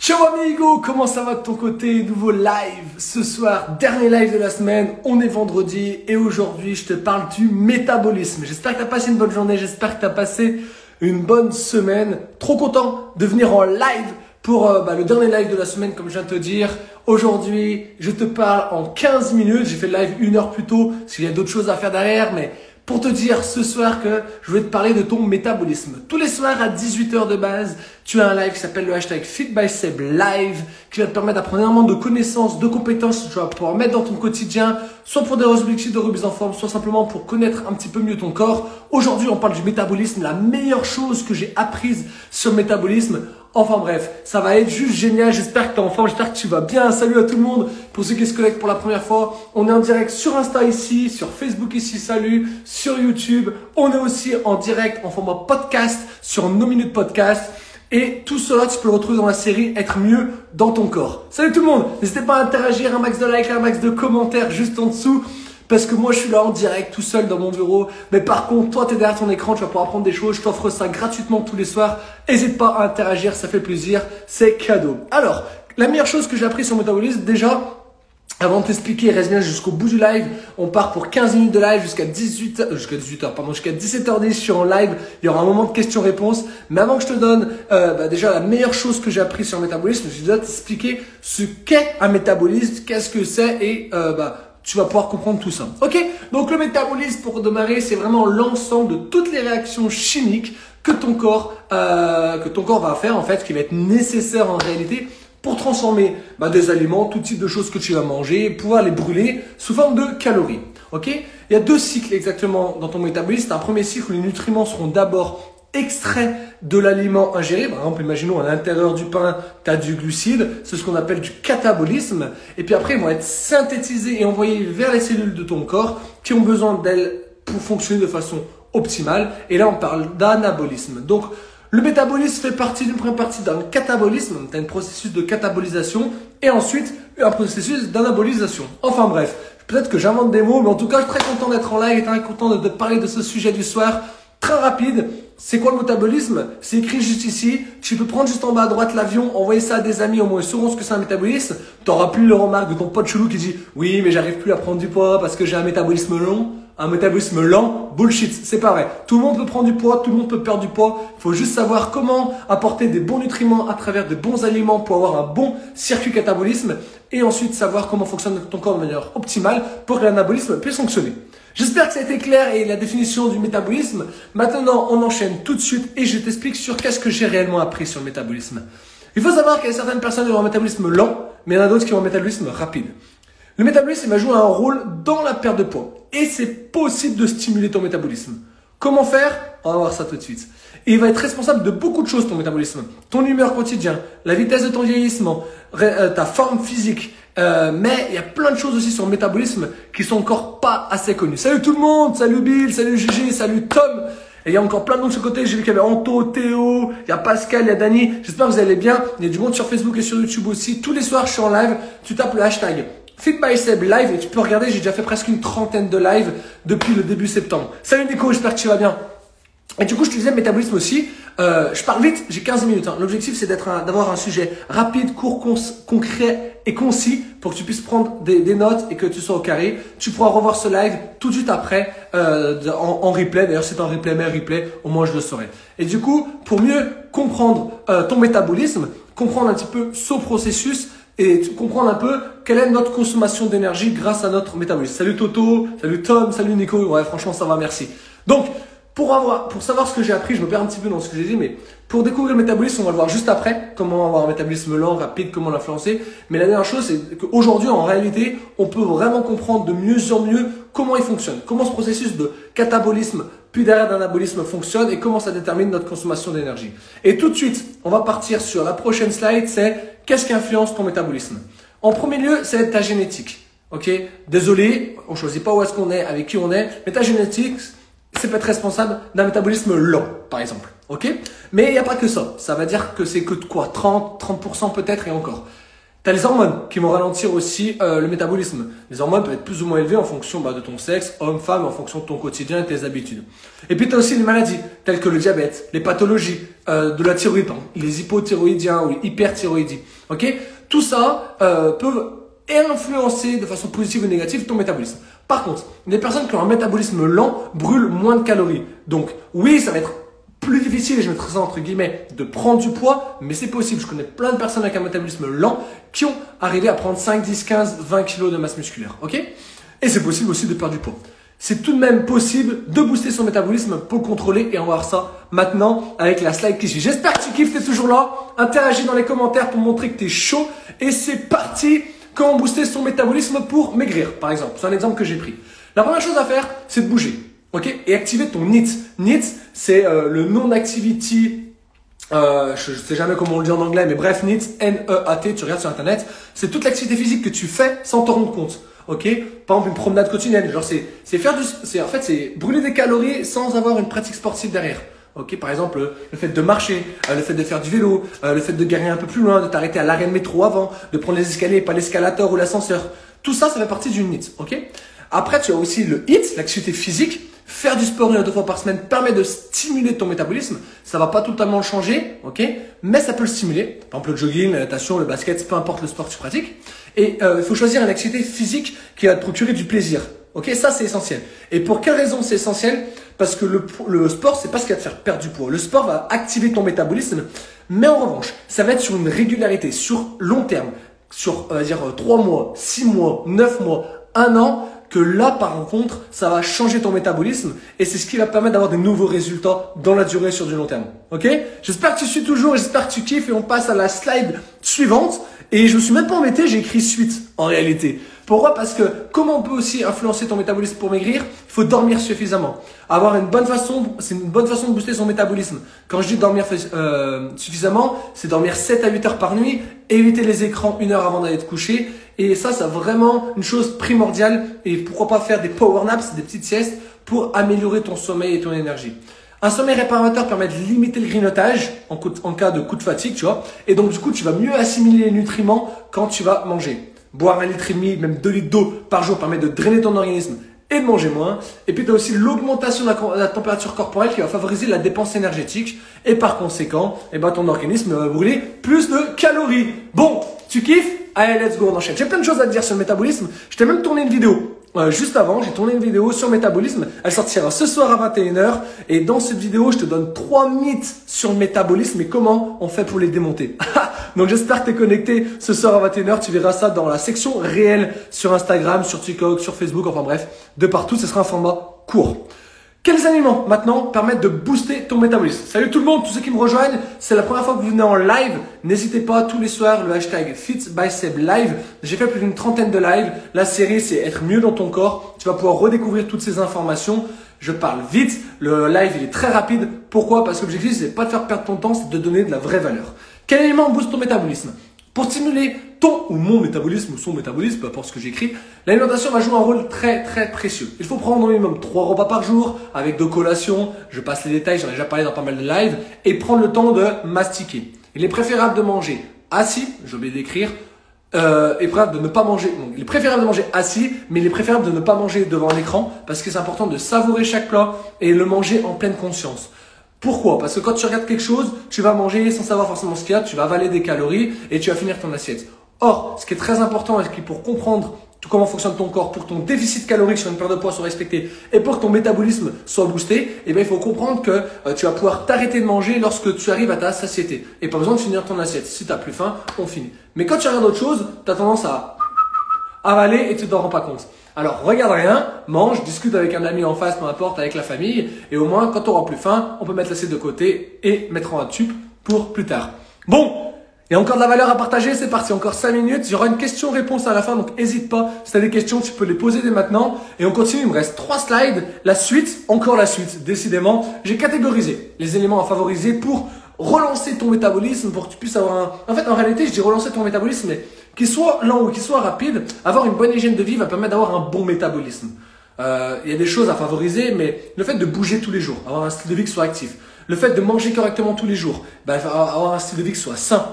Ciao amigo, comment ça va de ton côté Nouveau live ce soir, dernier live de la semaine, on est vendredi et aujourd'hui je te parle du métabolisme. J'espère que tu as passé une bonne journée, j'espère que tu as passé une bonne semaine. Trop content de venir en live pour euh, bah, le dernier live de la semaine comme je viens de te dire. Aujourd'hui, je te parle en 15 minutes, j'ai fait le live une heure plus tôt, parce qu'il y a d'autres choses à faire derrière, mais pour te dire ce soir que je vais te parler de ton métabolisme. Tous les soirs à 18h de base, tu as un live qui s'appelle le hashtag FitBySeb Live qui va te permettre d'apprendre énormément de connaissances, de compétences que tu vas pouvoir mettre dans ton quotidien, soit pour des objectifs de remise en forme, soit simplement pour connaître un petit peu mieux ton corps. Aujourd'hui, on parle du métabolisme, la meilleure chose que j'ai apprise sur le métabolisme. Enfin bref, ça va être juste génial. J'espère que tu es en j'espère que tu vas bien. Salut à tout le monde. Pour ceux qui se connectent pour la première fois, on est en direct sur Insta ici, sur Facebook ici, salut, sur YouTube. On est aussi en direct en format podcast sur nos minutes podcast. Et tout cela, tu peux le retrouver dans la série Être mieux dans ton corps. Salut tout le monde N'hésitez pas à interagir, un max de likes, un max de commentaires juste en dessous. Parce que moi, je suis là en direct, tout seul dans mon bureau. Mais par contre, toi, tu es derrière ton écran, tu vas pouvoir apprendre des choses. Je t'offre ça gratuitement tous les soirs. N'hésite pas à interagir, ça fait plaisir. C'est cadeau. Alors, la meilleure chose que j'ai appris sur métabolisme, déjà, avant de t'expliquer, reste bien jusqu'au bout du live. On part pour 15 minutes de live jusqu'à 18 euh, jusqu'à 18h, pardon, jusqu'à 17h10. Je suis en live. Il y aura un moment de questions-réponses. Mais avant que je te donne, euh, bah, déjà la meilleure chose que j'ai appris sur le métabolisme, je vais t'expliquer ce qu'est un métabolisme, qu'est-ce que c'est et euh, bah, tu vas pouvoir comprendre tout ça. Ok? Donc le métabolisme, pour démarrer, c'est vraiment l'ensemble de toutes les réactions chimiques que ton corps, euh, va faire en fait, qui va être nécessaire en réalité pour transformer bah, des aliments, tout type de choses que tu vas manger, pouvoir les brûler sous forme de calories. Ok? Il y a deux cycles exactement dans ton métabolisme. Un premier cycle où les nutriments seront d'abord extraits de l'aliment ingéré. Par exemple, imaginons à l'intérieur du pain, tu as du glucide, c'est ce qu'on appelle du catabolisme. Et puis après, ils vont être synthétisés et envoyés vers les cellules de ton corps qui ont besoin d'elles pour fonctionner de façon optimale. Et là, on parle d'anabolisme. Donc, le métabolisme fait partie d'une première partie d'un catabolisme, tu as un processus de catabolisation, et ensuite un processus d'anabolisation. Enfin bref, peut-être que j'invente des mots, mais en tout cas, je suis très content d'être en live et très content de parler de ce sujet du soir. Très rapide, c'est quoi le métabolisme? C'est écrit juste ici. Tu peux prendre juste en bas à droite l'avion, envoyer ça à des amis, au moins ils sauront ce que c'est un métabolisme. Tu n'auras plus le remarque de ton pote chelou qui dit Oui, mais j'arrive plus à prendre du poids parce que j'ai un métabolisme long. Un métabolisme lent, bullshit, c'est pas vrai. Tout le monde peut prendre du poids, tout le monde peut perdre du poids. Il faut juste savoir comment apporter des bons nutriments à travers de bons aliments pour avoir un bon circuit catabolisme et ensuite savoir comment fonctionne ton corps de manière optimale pour que l'anabolisme puisse fonctionner. J'espère que ça a été clair et la définition du métabolisme. Maintenant, on enchaîne tout de suite et je t'explique sur qu'est-ce que j'ai réellement appris sur le métabolisme. Il faut savoir qu'il y a certaines personnes qui ont un métabolisme lent, mais il y en a d'autres qui ont un métabolisme rapide. Le métabolisme va jouer un rôle dans la perte de poids et c'est possible de stimuler ton métabolisme. Comment faire? On va voir ça tout de suite. Et il va être responsable de beaucoup de choses, ton métabolisme. Ton humeur quotidien, la vitesse de ton vieillissement, euh, ta forme physique, euh, mais il y a plein de choses aussi sur le métabolisme qui sont encore pas assez connues. Salut tout le monde, salut Bill, salut Gigi, salut Tom. Et il y a encore plein de monde sur le côté. J'ai vu qu'il y avait Anto, Théo, il y a Pascal, il y a Dani. J'espère que vous allez bien. Il y a du monde sur Facebook et sur YouTube aussi. Tous les soirs, je suis en live. Tu tapes le hashtag FitBySeb Live et tu peux regarder. J'ai déjà fait presque une trentaine de lives depuis le début septembre. Salut Nico, j'espère que tu vas bien. Et du coup, je te disais métabolisme aussi. Euh, je parle vite, j'ai 15 minutes. Hein. L'objectif, c'est d'avoir un sujet rapide, court, concret et concis pour que tu puisses prendre des, des, notes et que tu sois au carré. Tu pourras revoir ce live tout de suite après euh, en, en, replay. D'ailleurs, c'est un replay, mais un replay, au moins je le saurai. Et du coup, pour mieux comprendre euh, ton métabolisme, comprendre un petit peu ce processus, et comprendre un peu quelle est notre consommation d'énergie grâce à notre métabolisme. Salut Toto, salut Tom, salut Nico. Ouais, franchement, ça va, merci. Donc, pour, avoir, pour savoir ce que j'ai appris, je me perds un petit peu dans ce que j'ai dit, mais pour découvrir le métabolisme, on va le voir juste après, comment avoir un métabolisme lent, rapide, comment l'influencer. Mais la dernière chose, c'est qu'aujourd'hui, en réalité, on peut vraiment comprendre de mieux en mieux comment il fonctionne, comment ce processus de catabolisme, puis derrière d'anabolisme fonctionne et comment ça détermine notre consommation d'énergie. Et tout de suite, on va partir sur la prochaine slide, c'est qu'est-ce qui influence ton métabolisme? En premier lieu, c'est ta génétique. Ok? Désolé, on choisit pas où est-ce qu'on est, avec qui on est, mais ta génétique, c'est peut être responsable d'un métabolisme lent, par exemple. Ok? Mais il n'y a pas que ça. Ça va dire que c'est que de quoi? 30, 30% peut-être et encore. T'as les hormones qui vont ralentir aussi euh, le métabolisme. Les hormones peuvent être plus ou moins élevées en fonction bah, de ton sexe, homme, femme, en fonction de ton quotidien et tes habitudes. Et puis tu as aussi les maladies, telles que le diabète, les pathologies euh, de la thyroïde, les hypothyroïdiens ou hyperthyroïdies. Ok? Tout ça euh, peut influencer de façon positive ou négative ton métabolisme. Par contre, les personnes qui ont un métabolisme lent brûlent moins de calories. Donc oui, ça va être plus difficile, je mettrai ça entre guillemets, de prendre du poids, mais c'est possible. Je connais plein de personnes avec un métabolisme lent qui ont arrivé à prendre 5, 10, 15, 20 kilos de masse musculaire. Ok? Et c'est possible aussi de perdre du poids. C'est tout de même possible de booster son métabolisme pour contrôler et on va voir ça maintenant avec la slide qui suit. J'espère que tu kiffes, es toujours là. Interagis dans les commentaires pour montrer que tu es chaud et c'est parti. Comment booster son métabolisme pour maigrir, par exemple. C'est un exemple que j'ai pris. La première chose à faire, c'est de bouger. Ok? Et activer ton NIT. NIT, c'est euh, le non-activity. Euh, je, ne sais jamais comment on le dit en anglais, mais bref, NIT, N-E-A-T, tu regardes sur internet. C'est toute l'activité physique que tu fais sans t'en rendre compte. Ok? Par exemple, une promenade quotidienne. Genre, c'est, c'est faire du, c'est, en fait, c'est brûler des calories sans avoir une pratique sportive derrière. Ok, par exemple, le fait de marcher, euh, le fait de faire du vélo, le fait de garer un peu plus loin, de t'arrêter à l'arrêt de métro avant, de prendre les escaliers, pas l'escalator ou l'ascenseur. Tout ça, ça fait partie du NIT. Ok? Après, tu as aussi le HIT, l'activité physique. Faire du sport une à deux fois par semaine permet de stimuler ton métabolisme. Ça va pas totalement le changer, ok? Mais ça peut le stimuler. Par exemple, le jogging, la natation, le basket, peu importe le sport que tu pratiques. Et euh, il faut choisir une activité physique qui va te procurer du plaisir. Ok, ça c'est essentiel. Et pour quelle raison c'est essentiel? Parce que le, le sport, c'est pas ce qui va te faire perdre du poids. Le sport va activer ton métabolisme, mais en revanche, ça va être sur une régularité, sur long terme, sur on va dire 3 mois, 6 mois, 9 mois, 1 an que là, par contre, ça va changer ton métabolisme et c'est ce qui va permettre d'avoir de nouveaux résultats dans la durée sur du long terme. Ok? J'espère que tu suis toujours, j'espère que tu kiffes et on passe à la slide suivante. Et je me suis même pas embêté, j'ai écrit suite en réalité. Pourquoi? Parce que comment on peut aussi influencer ton métabolisme pour maigrir? Il faut dormir suffisamment. Avoir une bonne façon, c'est une bonne façon de booster son métabolisme. Quand je dis dormir euh, suffisamment, c'est dormir 7 à 8 heures par nuit, éviter les écrans une heure avant d'aller te coucher. Et ça, c'est vraiment une chose primordiale. Et pourquoi pas faire des power naps, des petites siestes pour améliorer ton sommeil et ton énergie. Un sommeil réparateur permet de limiter le grignotage en, en, cas de coup de fatigue, tu vois. Et donc, du coup, tu vas mieux assimiler les nutriments quand tu vas manger. Boire un litre et demi, même deux litres d'eau par jour permet de drainer ton organisme et de manger moins. Et puis tu aussi l'augmentation de la, température corporelle qui va favoriser la dépense énergétique. Et par conséquent, eh ben, ton organisme va brûler plus de calories. Bon, tu kiffes? Allez, let's go, on enchaîne. J'ai plein de choses à te dire sur le métabolisme. Je t'ai même tourné une vidéo euh, juste avant, j'ai tourné une vidéo sur métabolisme. Elle sortira ce soir à 21h. Et dans cette vidéo, je te donne trois mythes sur le métabolisme et comment on fait pour les démonter. Donc j'espère que tu es connecté ce soir à 21h. Tu verras ça dans la section réelle sur Instagram, sur TikTok, sur Facebook, enfin bref, de partout. Ce sera un format court. Quels aliments maintenant permettent de booster ton métabolisme? Salut tout le monde, tous ceux qui me rejoignent, c'est la première fois que vous venez en live. N'hésitez pas tous les soirs le hashtag FitBySebLive. J'ai fait plus d'une trentaine de lives. La série c'est être mieux dans ton corps. Tu vas pouvoir redécouvrir toutes ces informations. Je parle vite, le live il est très rapide. Pourquoi? Parce que l'objectif c'est pas de faire perdre ton temps, c'est de donner de la vraie valeur. Quel élément booste ton métabolisme? Pour stimuler ton ou mon métabolisme ou son métabolisme, peu importe ce que j'écris, l'alimentation va jouer un rôle très très précieux. Il faut prendre au minimum 3 repas par jour avec deux collations, je passe les détails, j'en ai déjà parlé dans pas mal de lives, et prendre le temps de mastiquer. Il est préférable de manger assis, j'ai oublié d'écrire, euh, est préférable de ne pas manger. il est préférable de manger assis, mais il est préférable de ne pas manger devant l'écran parce que c'est important de savourer chaque plat et le manger en pleine conscience. Pourquoi? Parce que quand tu regardes quelque chose, tu vas manger sans savoir forcément ce qu'il y a, tu vas avaler des calories et tu vas finir ton assiette. Or, ce qui est très important et qui pour comprendre tout comment fonctionne ton corps, pour que ton déficit calorique sur une perte de poids soit respecté et pour que ton métabolisme soit boosté, eh bien, il faut comprendre que euh, tu vas pouvoir t'arrêter de manger lorsque tu arrives à ta satiété. Et pas besoin de finir ton assiette. Si tu n'as plus faim, on finit. Mais quand tu regardes autre chose, tu as tendance à avaler et tu t'en rends pas compte. Alors regarde rien, mange, discute avec un ami en face, peu importe, avec la famille, et au moins quand tu auras plus faim, on peut mettre l'assiette de côté et mettre en un tube pour plus tard. Bon, a encore de la valeur à partager, c'est parti, encore 5 minutes, il y aura une question-réponse à la fin, donc n'hésite pas, si tu as des questions, tu peux les poser dès maintenant, et on continue, il me reste 3 slides, la suite, encore la suite, décidément, j'ai catégorisé les éléments à favoriser pour relancer ton métabolisme, pour que tu puisses avoir un... En fait, en réalité, je dis relancer ton métabolisme, mais qu'il soit lent ou qu'il soit rapide, avoir une bonne hygiène de vie va permettre d'avoir un bon métabolisme. Euh, il y a des choses à favoriser, mais le fait de bouger tous les jours, avoir un style de vie qui soit actif, le fait de manger correctement tous les jours, bah, avoir un style de vie qui soit sain,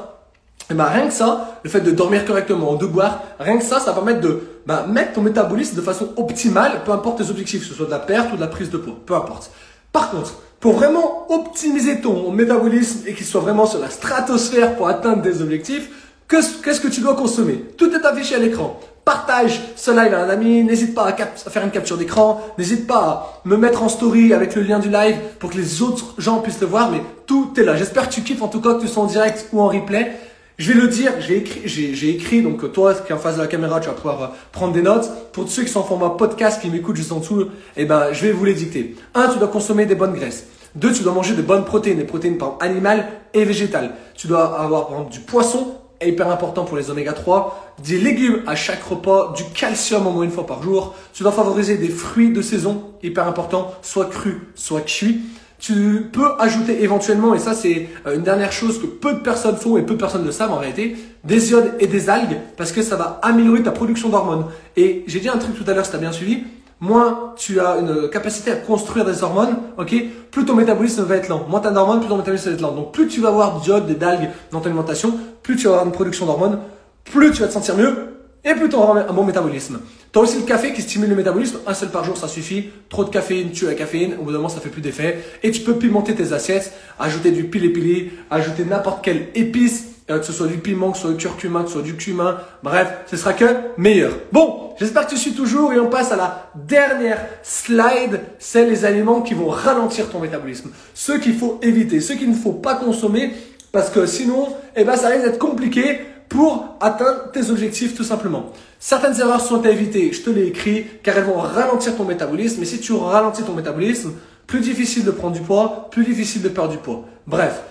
et bah rien que ça, le fait de dormir correctement, de boire, rien que ça, ça va permettre de bah, mettre ton métabolisme de façon optimale, peu importe tes objectifs, que ce soit de la perte ou de la prise de poids, peu importe. Par contre, pour vraiment optimiser ton métabolisme et qu'il soit vraiment sur la stratosphère pour atteindre des objectifs, qu'est-ce que tu dois consommer? Tout est affiché à l'écran. Partage ce live à un ami, n'hésite pas à, à, faire une capture d'écran, n'hésite pas à me mettre en story avec le lien du live pour que les autres gens puissent le voir, mais tout est là. J'espère que tu kiffes en tout cas, que tu sois en direct ou en replay. Je vais le dire, j'ai écrit, écrit, donc toi qui es en face de la caméra, tu vas pouvoir euh, prendre des notes. Pour ceux qui sont en format podcast, qui m'écoutent juste en dessous, eh ben, je vais vous les dicter. Un, tu dois consommer des bonnes graisses. Deux, tu dois manger de bonnes protéines, des protéines animales et végétales. Tu dois avoir par exemple, du poisson, hyper important pour les oméga 3, des légumes à chaque repas, du calcium au moins une fois par jour. Tu dois favoriser des fruits de saison, hyper important, soit crus, soit cuits. Tu peux ajouter éventuellement, et ça c'est euh, une dernière chose que peu de personnes font et peu de personnes le savent en réalité, des iodes et des algues parce que ça va améliorer ta production d'hormones. Et j'ai dit un truc tout à l'heure, si tu as bien suivi, moins tu as une capacité à construire des hormones, ok, plus ton métabolisme va être lent. Moins tu as d'hormones, plus ton métabolisme va être lent. Donc plus tu vas avoir d'iodes, d'algues dans ton alimentation, plus tu vas avoir une production d'hormones, plus tu vas te sentir mieux, et auras un bon métabolisme. Tu as aussi le café qui stimule le métabolisme. Un seul par jour, ça suffit. Trop de caféine tue la caféine. Au bout d'un moment, ça fait plus d'effet. Et tu peux pimenter tes assiettes, ajouter du pili-pili, ajouter n'importe quelle épice, euh, que ce soit du piment, que ce soit du curcuma, que ce soit du cumin. Bref, ce sera que meilleur. Bon, j'espère que tu suis toujours et on passe à la dernière slide. C'est les aliments qui vont ralentir ton métabolisme. Ceux qu'il faut éviter, ceux qu'il ne faut pas consommer parce que sinon, eh ben, ça risque d'être compliqué pour atteindre tes objectifs tout simplement. Certaines erreurs sont à éviter, je te l'ai écrit, car elles vont ralentir ton métabolisme. Et si tu ralentis ton métabolisme, plus difficile de prendre du poids, plus difficile de perdre du poids. Bref,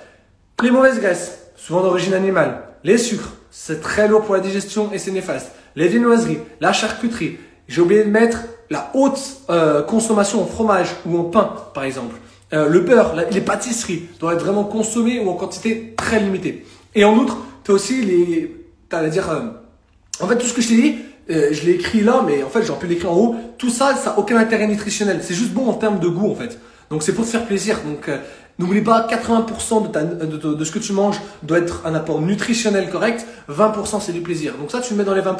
les mauvaises graisses, souvent d'origine animale, les sucres, c'est très lourd pour la digestion et c'est néfaste. Les viennoiseries, la charcuterie, j'ai oublié de mettre la haute euh, consommation en fromage ou en pain, par exemple. Euh, le beurre, les pâtisseries doivent être vraiment consommées ou en quantité très limitée. Et en outre, tu as aussi les. T'as à dire. Euh, en fait, tout ce que je t'ai dit, euh, je l'ai écrit là, mais en fait, j'aurais pu l'écrire en haut. Tout ça, ça n'a aucun intérêt nutritionnel. C'est juste bon en termes de goût, en fait. Donc, c'est pour te faire plaisir. Donc, euh, n'oublie pas, 80% de, de, ce que tu manges doit être un apport nutritionnel correct. 20% c'est du plaisir. Donc, ça, tu le mets dans les 20%,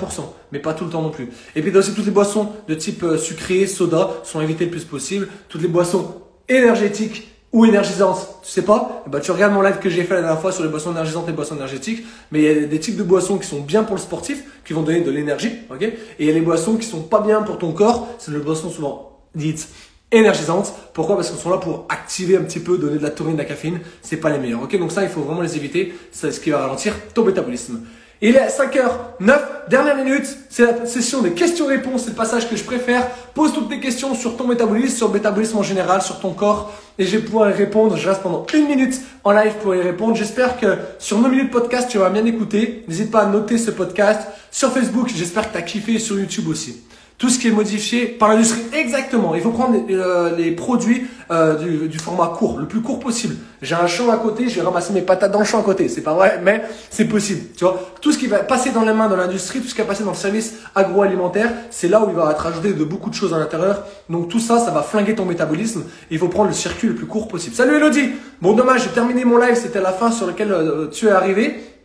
mais pas tout le temps non plus. Et puis, aussi, toutes les boissons de type sucré, soda sont évitées le plus possible. Toutes les boissons énergétiques ou énergisante, tu sais pas, bah, tu regardes mon live que j'ai fait la dernière fois sur les boissons énergisantes et les boissons énergétiques, mais il y a des types de boissons qui sont bien pour le sportif, qui vont donner de l'énergie, ok Et il y a les boissons qui sont pas bien pour ton corps, c'est les boissons souvent dites énergisantes. Pourquoi? Parce qu'elles sont là pour activer un petit peu, donner de la taurine, de la caféine, c'est pas les meilleurs, ok? Donc ça, il faut vraiment les éviter, c'est ce qui va ralentir ton métabolisme. Il est 5h09, dernière minute, c'est la session des questions-réponses, c'est le passage que je préfère. Pose toutes tes questions sur ton métabolisme, sur le métabolisme en général, sur ton corps, et je vais pouvoir y répondre. Je reste pendant une minute en live pour y répondre. J'espère que sur nos minutes podcast, tu vas bien écouter. N'hésite pas à noter ce podcast sur Facebook. J'espère que tu as kiffé sur YouTube aussi tout ce qui est modifié par l'industrie. Exactement. Il faut prendre les, euh, produits euh, du, format court, le plus court possible. J'ai un champ à côté, je vais ramasser mes patates dans le champ à côté. C'est pas vrai, mais c'est possible. Tu vois, tout ce qui va passer dans les mains dans l'industrie, tout ce qui va passer dans le service agroalimentaire, c'est là où il va être ajouté de beaucoup de choses à l'intérieur. Donc tout ça, ça va flinguer ton métabolisme. Il faut prendre le circuit le plus court possible. Salut Elodie. Bon dommage, j'ai terminé mon live. C'était la fin sur lequel euh, tu es arrivé.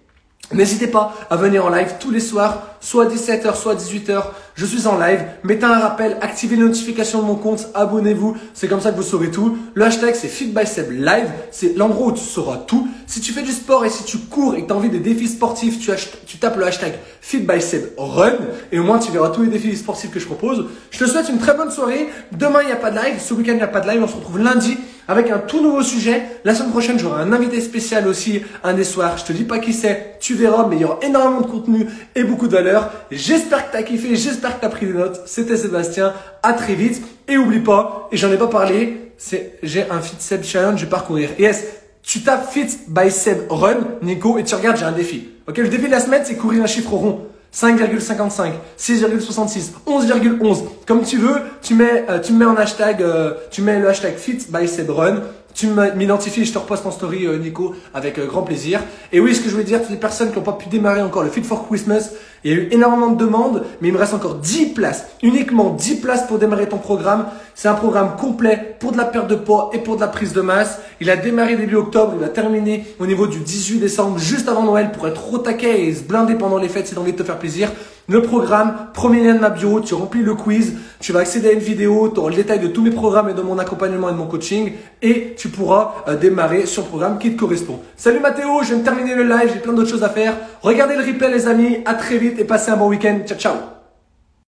N'hésitez pas à venir en live tous les soirs, soit 17h, soit 18h. Je suis en live. Mettez un rappel, activez les notifications de mon compte, abonnez-vous. C'est comme ça que vous saurez tout. Le hashtag, c'est FitBySebLive. C'est l'endroit où tu sauras tout. Si tu fais du sport et si tu cours et que tu as envie des défis sportifs, tu, tapes le hashtag FitBySebRun. Et au moins, tu verras tous les défis sportifs que je propose. Je te souhaite une très bonne soirée. Demain, il n'y a pas de live. Ce week-end, il n'y a pas de live. On se retrouve lundi avec un tout nouveau sujet. La semaine prochaine, j'aurai un invité spécial aussi, un des soirs. Je te dis pas qui c'est, tu verras, mais il y aura énormément de contenu et beaucoup de valeur. J'espère que tu as kiffé, j'espère que tu as pris des notes. C'était Sébastien, à très vite. Et oublie pas, et j'en ai pas parlé, c'est j'ai un Fit Seb Challenge, je vais parcourir. Yes, tu tapes Fit by Seb Run, Nico, et tu regardes, j'ai un défi. Ok, le défi de la semaine, c'est courir un chiffre rond. 5,55, 6,66, 11,11. Comme tu veux, tu mets, euh, tu mets en hashtag, euh, tu mets le hashtag fit by run. tu m'identifies, je te reposte en story, euh, Nico, avec grand plaisir. Et oui, ce que je voulais dire, toutes les personnes qui n'ont pas pu démarrer encore le Fit for Christmas, il y a eu énormément de demandes, mais il me reste encore 10 places, uniquement 10 places pour démarrer ton programme. C'est un programme complet pour de la perte de poids et pour de la prise de masse. Il a démarré début octobre, il va terminer au niveau du 18 décembre, juste avant Noël, pour être au taquet et se blinder pendant les fêtes si tu as envie de te faire plaisir. Le programme, premier lien de ma bio, tu remplis le quiz, tu vas accéder à une vidéo, tu auras le détail de tous mes programmes et de mon accompagnement et de mon coaching et tu pourras euh, démarrer sur le programme qui te correspond. Salut Mathéo, je viens de terminer le live, j'ai plein d'autres choses à faire. Regardez le replay les amis, à très et passez un bon week-end. Ciao ciao